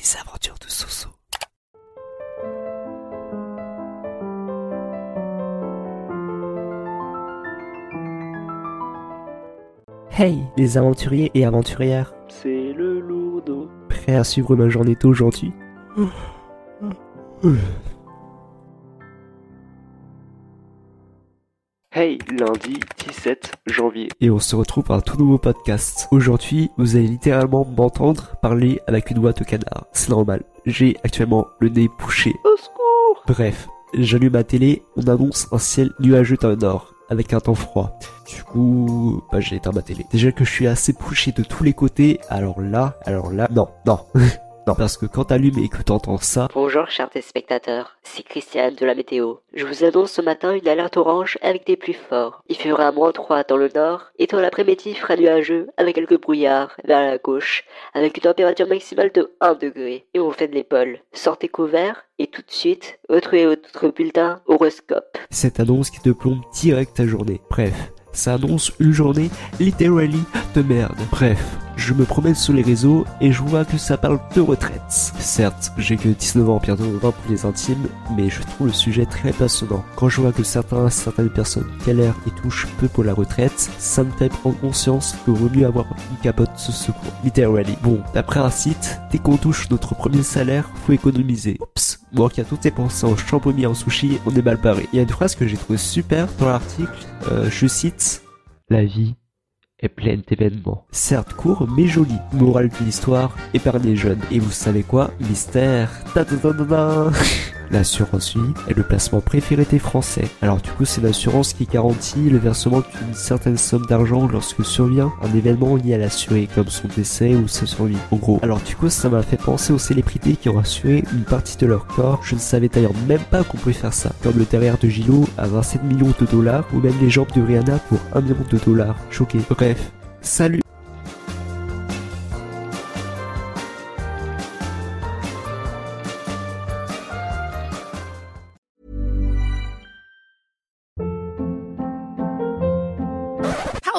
Les aventures de Soso. Hey, les aventuriers et aventurières. C'est le lourdeau. Prêt à suivre ma journée d'aujourd'hui? Hey, lundi 17 janvier. Et on se retrouve pour un tout nouveau podcast. Aujourd'hui, vous allez littéralement m'entendre parler avec une voix de canard. C'est normal, j'ai actuellement le nez bouché. Au secours Bref, j'allume ma télé, on annonce un ciel nuageux dans le nord, avec un temps froid. Du coup, bah, j'ai éteint ma télé. Déjà que je suis assez bouché de tous les côtés, alors là, alors là, non, non. non, parce que quand t'allumes et que t'entends ça, Bonjour chers téléspectateurs, c'est Christiane de la météo. Je vous annonce ce matin une alerte orange avec des pluies fortes. Il fera moins 3 dans le nord et dans l'après-midi il fera nuageux avec quelques brouillards vers la gauche avec une température maximale de 1 degré. Et on fait de l'épaule. Sortez couverts et tout de suite, retrouvez votre bulletin horoscope. cette annonce qui te plombe direct ta journée. Bref, ça annonce une journée literally de merde. Bref, je me promène sur les réseaux et je vois que ça parle de retraite. Certes, j'ai que 19 ans, bientôt 20 pour les intimes, mais je trouve le sujet très passionnant. Quand je vois que certains, certaines personnes galèrent et touchent peu pour la retraite, ça me fait prendre conscience qu'il vaut mieux avoir une capote de secours. Literally. Bon, d'après un site, dès qu'on touche notre premier salaire, faut économiser. Oups, moi qui a tout dépensé en champomis et en sushi, on est mal barré. Il y a une phrase que j'ai trouvée super dans l'article, euh, je cite, La vie est pleine d'événements. Certes court, mais joli. Morale de l'histoire, épargnez jeunes. Et vous savez quoi Mystère? Ta. L'assurance vie est le placement préféré des Français. Alors du coup, c'est l'assurance qui garantit le versement d'une certaine somme d'argent lorsque survient un événement lié à l'assuré, comme son décès ou sa survie. En gros. Alors du coup, ça m'a fait penser aux célébrités qui ont assuré une partie de leur corps. Je ne savais d'ailleurs même pas qu'on pouvait faire ça. Comme le derrière de Gilo à 27 millions de dollars, ou même les jambes de Rihanna pour 1 million de dollars. Choqué. Bref. Salut